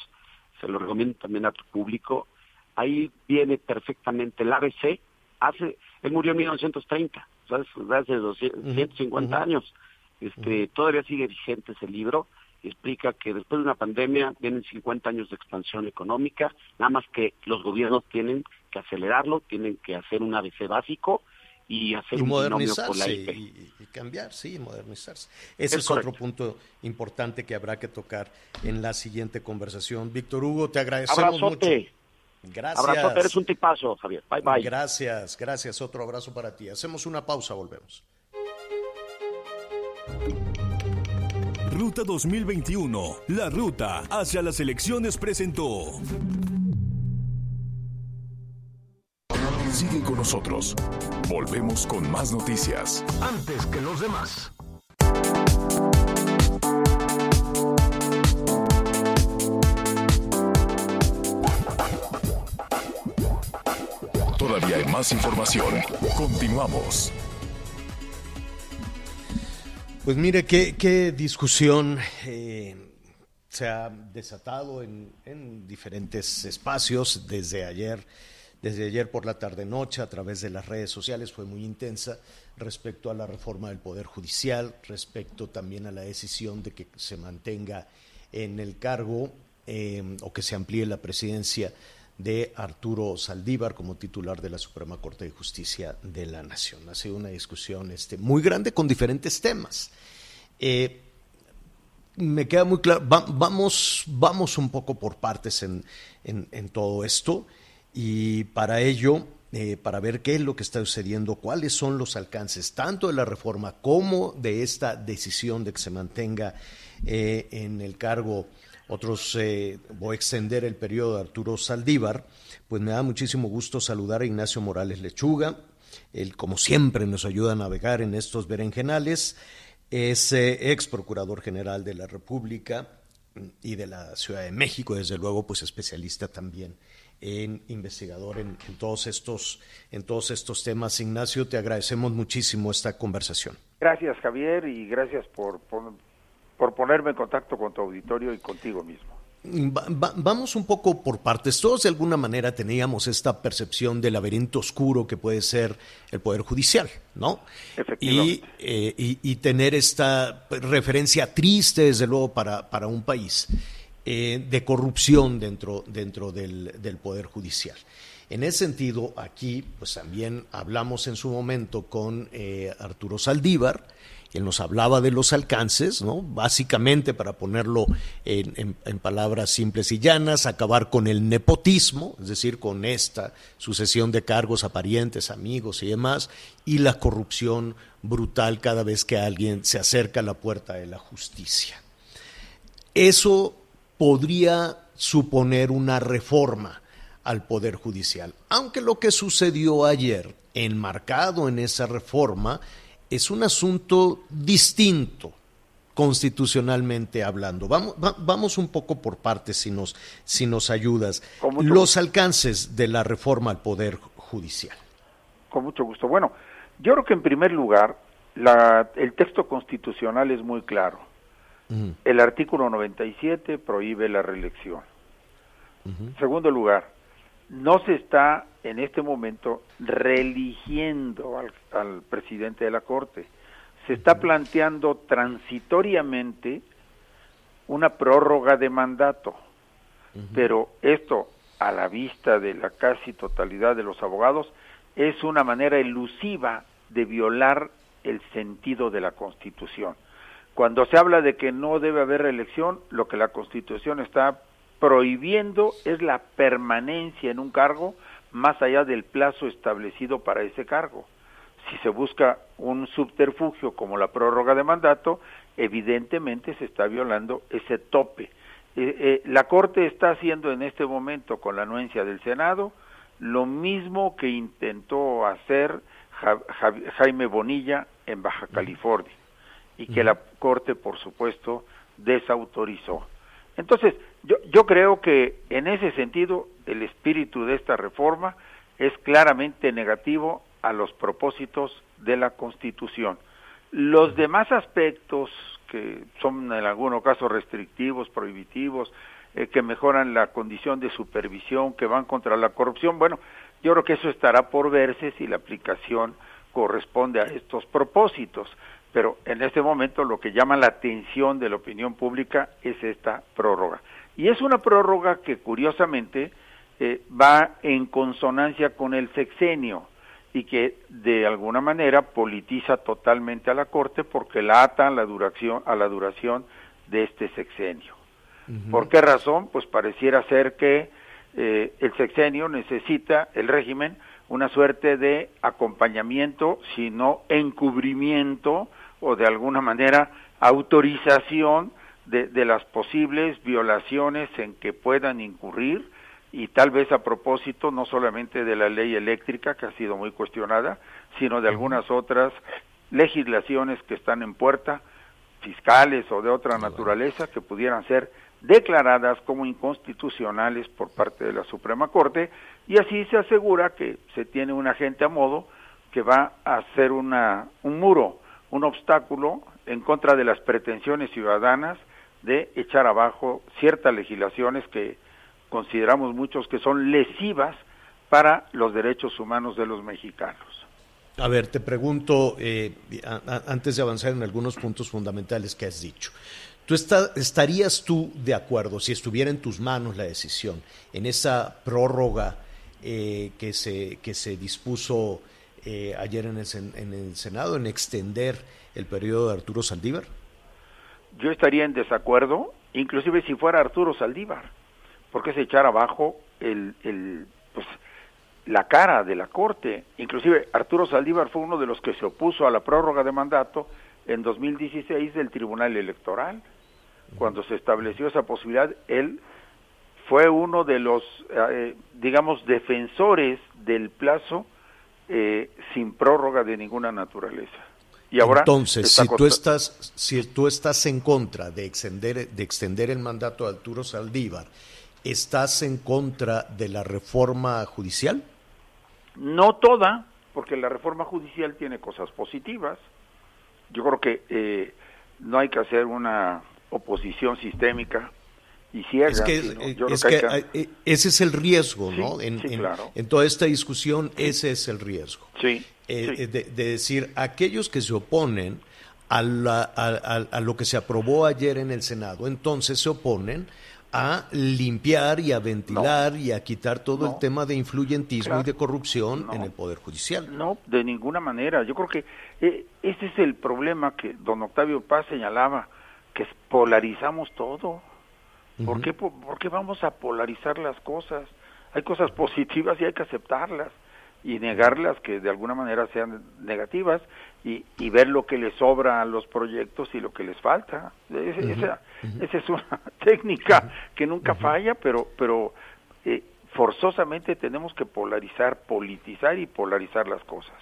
G: se lo recomiendo también a tu público. Ahí viene perfectamente el ABC, hace, él murió en 1930, ¿sabes? hace 250 años. Este, Todavía sigue vigente ese libro, explica que después de una pandemia vienen 50 años de expansión económica, nada más que los gobiernos tienen que acelerarlo, tienen que hacer un ABC básico y hacer un
C: modernizarse y, y, cambiar, sí, modernizarse. Ese es, otro punto importante que habrá que tocar en la siguiente conversación. Víctor Hugo, te agradecemos
G: Abrazote.
C: mucho. Gracias.
G: Abrazote, eres un tipazo, Javier. Bye, bye.
C: Gracias, gracias. Otro abrazo para ti. Hacemos una pausa, volvemos.
F: Ruta 2021, la ruta hacia las elecciones presentó. Sigue con nosotros. Volvemos con más noticias. Antes que los demás. Todavía hay más información. Continuamos.
C: Pues mire, qué, discusión eh, se ha desatado en, en diferentes espacios desde ayer desde ayer por la tarde-noche a través de las redes sociales fue muy intensa respecto a la reforma del Poder Judicial, respecto también a la decisión de que se mantenga en el cargo eh, o que se amplíe la presidencia de Arturo Saldívar como titular de la Suprema Corte de Justicia de la Nación. Ha sido una discusión este, muy grande con diferentes temas. Eh, me queda muy claro, vamos, vamos un poco por partes en, en todo esto y para ello, eh, para ver qué es lo que está sucediendo, cuáles son los alcances tanto de la reforma como de esta decisión de que se mantenga eh, en el cargo. Otros, eh, voy a extender el periodo de Arturo Saldívar, pues me da muchísimo gusto saludar a Ignacio Morales Lechuga, él como siempre nos ayuda a navegar en estos berenjenales, es ex procurador general de la República y de la Ciudad de México, desde luego pues especialista también en investigador en, todos estos, en todos estos temas. Ignacio, te agradecemos muchísimo esta conversación.
H: Gracias, Javier, y gracias por, por, ponerme en contacto con tu auditorio y contigo mismo.
C: vamos un poco por partes. Todos de alguna manera teníamos esta percepción del laberinto oscuro que puede ser el Poder Judicial, ¿no? Y, eh, y, tener esta referencia triste, desde luego, para, para un país eh, de corrupción dentro, dentro del, Poder Judicial. En ese sentido, aquí, pues también hablamos en su momento con eh, Arturo Saldívar, él nos hablaba de los alcances, ¿no? Básicamente, para ponerlo en, palabras simples y llanas, acabar con el nepotismo, es decir, con esta sucesión de cargos a parientes, amigos y demás, y la corrupción brutal cada vez que alguien se acerca a la puerta de la justicia. Eso podría suponer una reforma al Poder Judicial, aunque lo que sucedió ayer, enmarcado en esa reforma, es un asunto distinto constitucionalmente hablando. Vamos, vamos un poco por partes si nos, si nos ayudas. Los alcances de la reforma al Poder Judicial.
H: Con mucho gusto. Bueno, yo creo que en primer lugar, la, el texto constitucional es muy claro. El artículo 97 prohíbe la reelección. En segundo lugar, no se está en este momento reeligiendo al, presidente de la Corte. Se está planteando transitoriamente una prórroga de mandato, pero esto, a la vista de la casi totalidad de los abogados, es una manera elusiva de violar el sentido de la Constitución. Cuando se habla de que no debe haber reelección, lo que la Constitución está prohibiendo es la permanencia en un cargo más allá del plazo establecido para ese cargo. Si se busca un subterfugio como la prórroga de mandato, evidentemente se está violando ese tope. Eh, eh, la Corte está haciendo en este momento con la anuencia del Senado lo mismo que intentó hacer Jaime Bonilla en Baja California y que la Corte, por supuesto, desautorizó. Entonces, yo, yo creo que en ese sentido el espíritu de esta reforma es claramente negativo a los propósitos de la Constitución. Los demás aspectos que son en algunos casos restrictivos, prohibitivos, eh, que mejoran la condición de supervisión, que van contra la corrupción, bueno, yo creo que eso estará por verse si la aplicación corresponde a estos propósitos pero en este momento lo que llama la atención de la opinión pública es esta prórroga. Y es una prórroga que curiosamente eh, va en consonancia con el sexenio y que de alguna manera politiza totalmente a la Corte porque la ata a la duración, a la duración de este sexenio. ¿Por qué razón? Pues pareciera ser que eh, el sexenio necesita, el régimen, una suerte de acompañamiento, sino encubrimiento o de alguna manera autorización de, de, las posibles violaciones en que puedan incurrir y tal vez a propósito no solamente de la ley eléctrica que ha sido muy cuestionada, sino de algunas otras legislaciones que están en puerta, fiscales o de otra naturaleza, que pudieran ser declaradas como inconstitucionales por parte de la Suprema Corte y así se asegura que se tiene un agente a modo que va a hacer una, un muro un obstáculo en contra de las pretensiones ciudadanas de echar abajo ciertas legislaciones que consideramos muchos que son lesivas para los derechos humanos de los mexicanos.
C: A ver, te pregunto, eh, antes de avanzar en algunos puntos fundamentales que has dicho, ¿tú estarías tú de acuerdo, si estuviera en tus manos la decisión, en esa prórroga eh, que, se, que se dispuso eh, ayer en el, en el Senado en extender el periodo de Arturo Saldívar?
H: Yo estaría en desacuerdo, inclusive si fuera Arturo Saldívar, porque se echar abajo el, el, pues, la cara de la Corte. Inclusive Arturo Saldívar fue uno de los que se opuso a la prórroga de mandato en 2016 del Tribunal Electoral. Cuando se estableció esa posibilidad, él fue uno de los, eh, digamos, defensores del plazo eh, sin prórroga de ninguna naturaleza.
C: Y ahora Entonces, si tú, estás, si tú estás en contra de extender, de extender el mandato de Arturo Saldívar, ¿estás en contra de la reforma judicial?
H: No toda, porque la reforma judicial tiene cosas positivas. Yo creo que eh, no hay que hacer una oposición sistémica y cierran.
C: Es que,
H: sí, ¿no?
C: es que, eh, ese es el riesgo, ¿no? En,
H: sí,
C: en-
H: claro.
C: en toda esta discusión, ese es el riesgo.
H: Sí,
C: Eh, eh, de, de decir, aquellos que se oponen a, la- a- a- a lo que se aprobó ayer en el Senado, entonces se oponen a limpiar y a ventilar y a quitar todo el tema de influyentismo
H: Claro.
C: y de corrupción
H: No.
C: en el Poder Judicial.
H: No, de ninguna manera. Yo creo que eh, ese es el problema que don Octavio Paz señalaba, que polarizamos todo. ¿Por,
C: Ujú.
H: qué, po- ¿Por qué vamos a polarizar las cosas? Hay cosas positivas y hay que aceptarlas y negarlas que de alguna manera sean negativas y, y ver lo que les sobra a los proyectos y lo que les falta. Es- esa, esa es una técnica que nunca falla, pero, pero eh, forzosamente tenemos que polarizar, politizar y polarizar las cosas.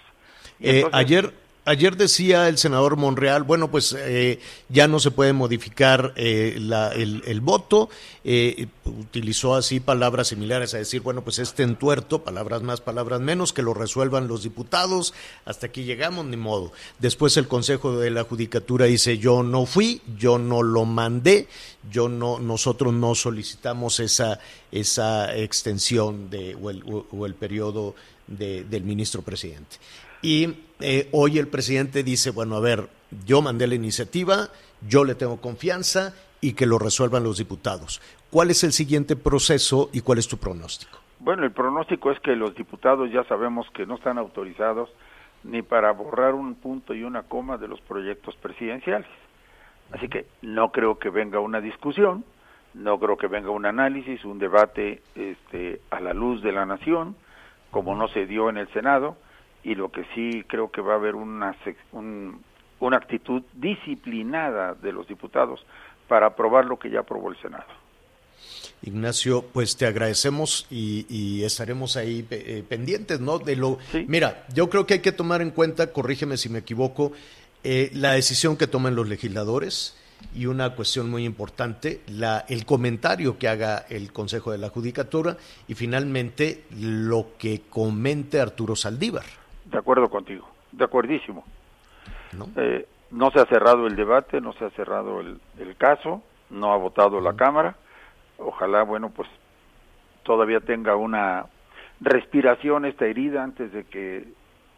C: Eh, ayer, ayer decía el senador Monreal, bueno, pues eh, ya no se puede modificar eh, la- el, voto. eh, utilizó así palabras similares a decir, bueno, pues este entuerto, palabras más, palabras menos, que lo resuelvan los diputados. Hasta aquí llegamos, ni modo. Después el Consejo de la Judicatura dice, yo no fui, yo no lo mandé, yo no, nosotros no solicitamos esa, esa extensión de, o, el, o el periodo de- del ministro presidente. Y eh, hoy el presidente dice, bueno, a ver, yo mandé la iniciativa, yo le tengo confianza y que lo resuelvan los diputados. ¿Cuál es el siguiente proceso y cuál es tu pronóstico?
H: Bueno, el pronóstico es que los diputados ya sabemos que no están autorizados ni para borrar un punto y una coma de los proyectos presidenciales. Así que no creo que venga una discusión, no creo que venga un análisis, un debate este, a la luz de la nación, como no se dio en el Senado, y lo que sí creo que va a haber una, un- una actitud disciplinada de los diputados para aprobar lo que ya aprobó el Senado.
C: Ignacio, pues te agradecemos y, y estaremos ahí eh, pendientes, ¿no? De lo, mira, yo creo que hay que tomar en cuenta, corrígeme si me equivoco, eh, la decisión que tomen los legisladores y una cuestión muy importante, la, el comentario que haga el Consejo de la Judicatura y finalmente lo que comente Arturo Saldívar.
H: De acuerdo contigo, de acuerdísimo.
C: ¿no?
H: Eh, no se ha cerrado el debate, no se ha cerrado el, el caso, no ha votado la Cámara. Ojalá, bueno, pues todavía tenga una respiración esta herida antes de que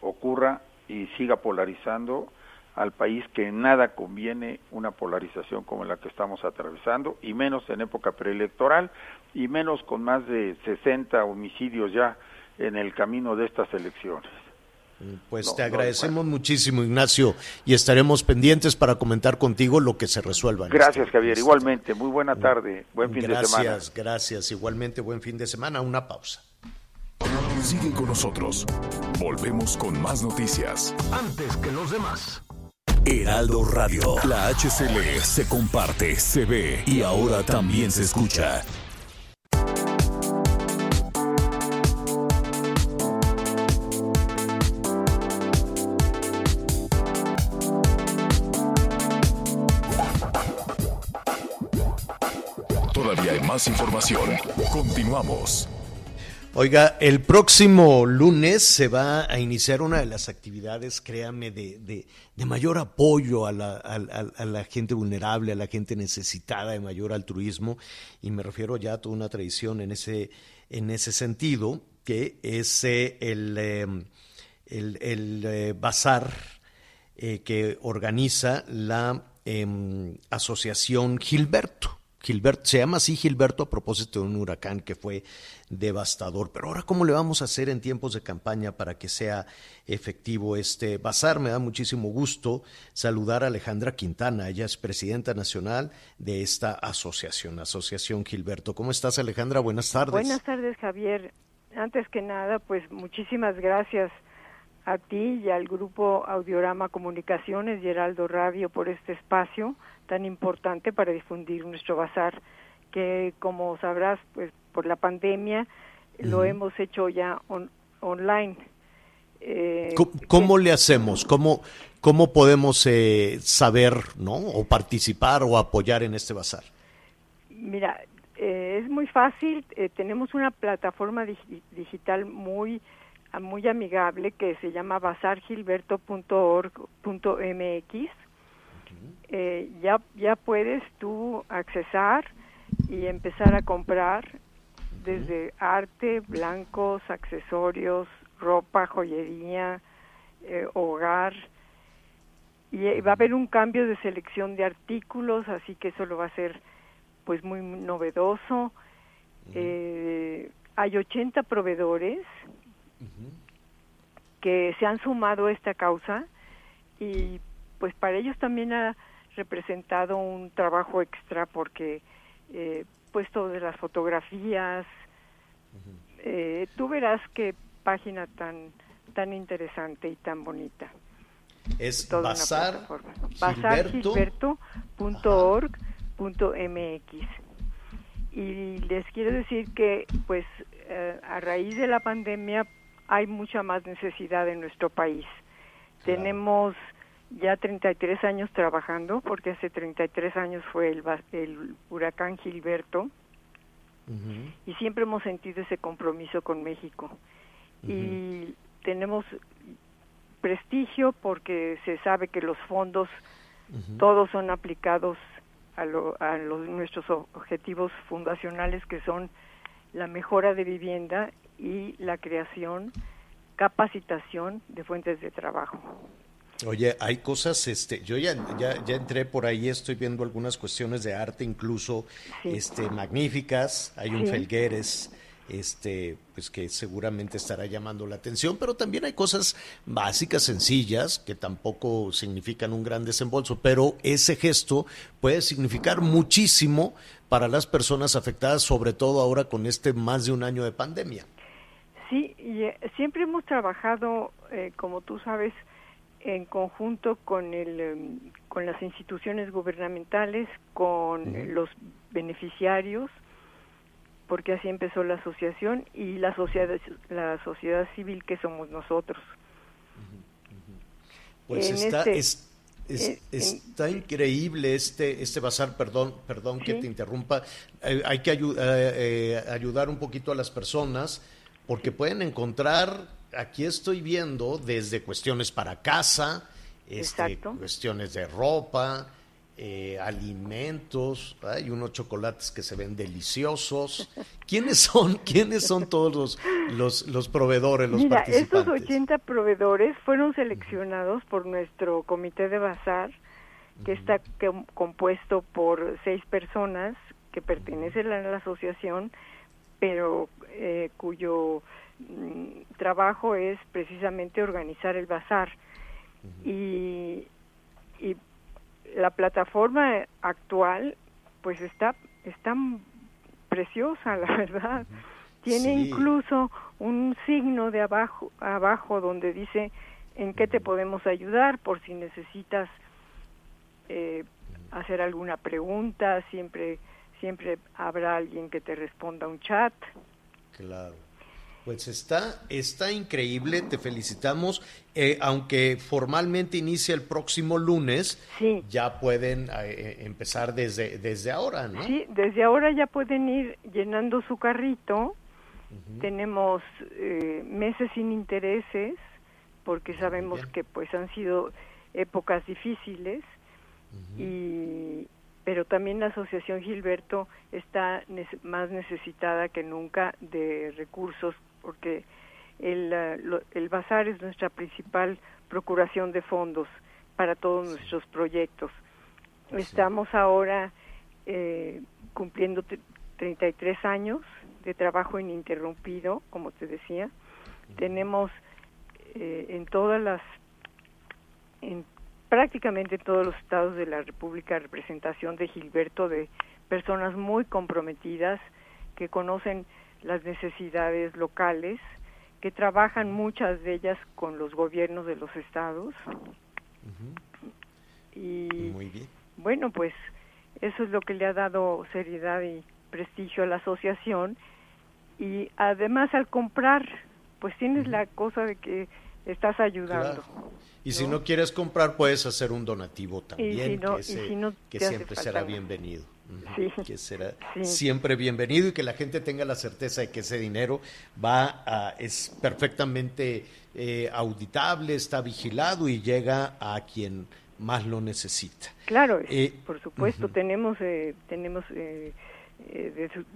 H: ocurra y siga polarizando al país que en nada conviene una polarización como la que estamos atravesando y menos en época preelectoral y menos con más de 60 homicidios ya en el camino de estas elecciones.
C: Pues
H: No,
C: te
H: no,
C: agradecemos muchísimo, Ignacio, y estaremos pendientes para comentar contigo lo que se resuelva.
H: Gracias,
C: este-
H: Javier. Igualmente, muy buena tarde. Buen fin
C: gracias,
H: de semana.
C: Gracias, Igualmente, buen fin de semana. Una pausa.
F: Sigue con nosotros. Volvemos con más noticias.
I: Antes que los demás.
F: Heraldo Radio. La HCL se comparte, se ve y ahora también se escucha. Información. Continuamos.
C: Oiga, el próximo lunes se va a iniciar una de las actividades, créame, de, de, mayor apoyo a la, a, la gente vulnerable, a la gente necesitada de mayor altruismo, y me refiero ya a toda una tradición en ese, en ese sentido, que es eh, el, eh, el, el, eh, bazar eh, que organiza la em, Asociación Gilberto. Gilberto, se llama así Gilberto a propósito de un huracán que fue devastador. Pero ahora, ¿cómo le vamos a hacer en tiempos de campaña para que sea efectivo este bazar? Me da muchísimo gusto saludar a Alejandra Quintana. Ella es presidenta nacional de esta asociación, Asociación Gilberto. ¿Cómo estás, Alejandra? Buenas tardes.
J: Buenas tardes, Javier. Antes que nada, pues muchísimas gracias a ti y al grupo Audiorama Comunicaciones y Heraldo Radio por este espacio tan importante para difundir nuestro bazar, que como sabrás, pues por la pandemia lo hemos hecho ya on- online. Eh,
C: ¿Cómo, cómo le hacemos? ¿Cómo, cómo podemos eh, saber, ¿no? O participar o apoyar en este bazar.
J: Mira, eh, es muy fácil. eh, tenemos una plataforma digi- digital muy muy amigable que se llama bazargilberto.org.mx. Eh, ya ya puedes tú accesar y empezar a comprar desde arte, blancos, accesorios, ropa, joyería, eh, hogar. Y eh, va a haber un cambio de selección de artículos, así que eso lo va a ser pues muy novedoso. Eh, hay 80 proveedores que se han sumado a esta causa y pues para ellos también ha representado un trabajo extra porque eh, puesto de las fotografías eh, tú verás qué página tan tan interesante y tan bonita.
C: Es Bazar
J: bazargilberto.org.mx y les quiero decir que pues eh, a raíz de la pandemia hay mucha más necesidad en nuestro país. Tenemos ya 33 años trabajando, porque hace 33 años fue el, el huracán Gilberto, y siempre hemos sentido ese compromiso con México. Y tenemos prestigio porque se sabe que los fondos todos son aplicados a, a los, nuestros objetivos fundacionales que son la mejora de vivienda y la creación, capacitación de fuentes de trabajo.
C: Oye, hay cosas, este, yo ya, ya, ya, entré por ahí, estoy viendo algunas cuestiones de arte incluso, este, magníficas, hay un Felgueres, este, pues que seguramente estará llamando la atención, pero también hay cosas básicas, sencillas, que tampoco significan un gran desembolso, pero ese gesto puede significar muchísimo para las personas afectadas, sobre todo ahora con este más de un año de pandemia.
J: Sí, y, eh, siempre hemos trabajado, eh, como tú sabes, en conjunto con el em, con las instituciones gubernamentales, con los beneficiarios, porque así empezó la asociación y la sociedad la sociedad civil que somos nosotros.
C: Pues está este, está increíble este este bazar, perdón, perdón que te interrumpa. Eh, hay que ayudar un poquito a las personas porque pueden encontrar, aquí estoy viendo, desde cuestiones para casa, este, cuestiones de ropa, eh, alimentos, hay unos chocolates que se ven deliciosos. ¿Quiénes son, quiénes son todos los, los, proveedores, los
J: Mira,
C: participantes?
J: Estos 80 proveedores fueron seleccionados por nuestro comité de bazar, que está compuesto por seis personas que pertenecen a la asociación pero eh, cuyo mm, trabajo es precisamente organizar el bazar. y la plataforma actual pues está, está preciosa, la verdad. Tiene incluso un signo de abajo, abajo donde dice en qué te podemos ayudar por si necesitas eh, hacer alguna pregunta, siempre siempre habrá alguien que te responda un chat.
C: Claro. Pues está, está increíble, te felicitamos. Eh, aunque formalmente inicia el próximo lunes, ya pueden eh, eh, empezar desde, desde ahora, ¿no?
J: Sí, desde ahora ya pueden ir llenando su carrito. Tenemos meses sin intereses, porque sabemos que pues han sido épocas difíciles y, pero también la Asociación Gilberto está más necesitada que nunca de recursos porque el, el bazar es nuestra principal procuración de fondos para todos nuestros proyectos. Estamos ahora eh, cumpliendo 33 años de trabajo ininterrumpido, como te decía. Tenemos eh, en todas las en prácticamente todos los estados de la República representación de Gilberto de personas muy comprometidas que conocen las necesidades locales, que trabajan muchas de ellas con los gobiernos de los estados. Y bueno, pues eso es lo que le ha dado seriedad y prestigio a la asociación y además al comprar, pues tienes la cosa de que estás ayudando.
C: Y si no quieres comprar, puedes hacer un donativo también, que, siempre será bienvenido. Que será siempre bienvenido y que la gente tenga la certeza de que ese dinero va a, es perfectamente eh, auditable, está vigilado y llega a quien más lo necesita.
J: Claro, eh, por supuesto, tenemos, eh, tenemos de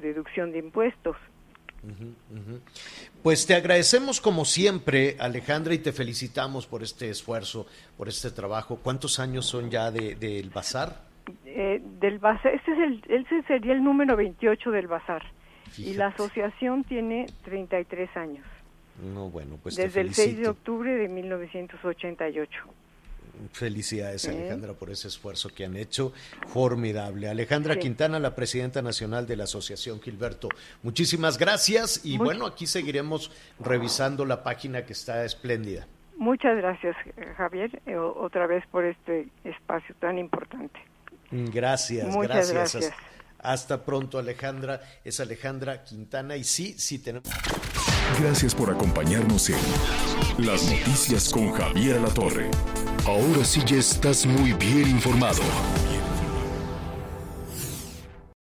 J: deducción de impuestos.
C: Pues te agradecemos como siempre, Alejandra, y te felicitamos por este esfuerzo, por este trabajo. ¿Cuántos años son ya del de, bazar?
J: Eh, del bazar, este, es el, este sería el número 28 del bazar. Y la asociación tiene 33 años.
C: No, bueno, pues
J: Desde el 6 de octubre de 1988.
C: Felicidades, Alejandra, por ese esfuerzo que han hecho. Formidable. Alejandra Quintana, la presidenta nacional de la Asociación Gilberto. Muchísimas gracias y bueno, aquí seguiremos revisando la página que está espléndida.
J: Muchas gracias, Javier, eh, otra vez por este espacio tan importante.
C: Gracias, gracias. Hasta pronto, Alejandra. Es Alejandra Quintana y sí, sí tenemos.
F: Gracias por acompañarnos en Las Noticias con Javier La Torre. Ahora sí ya estás muy bien informado.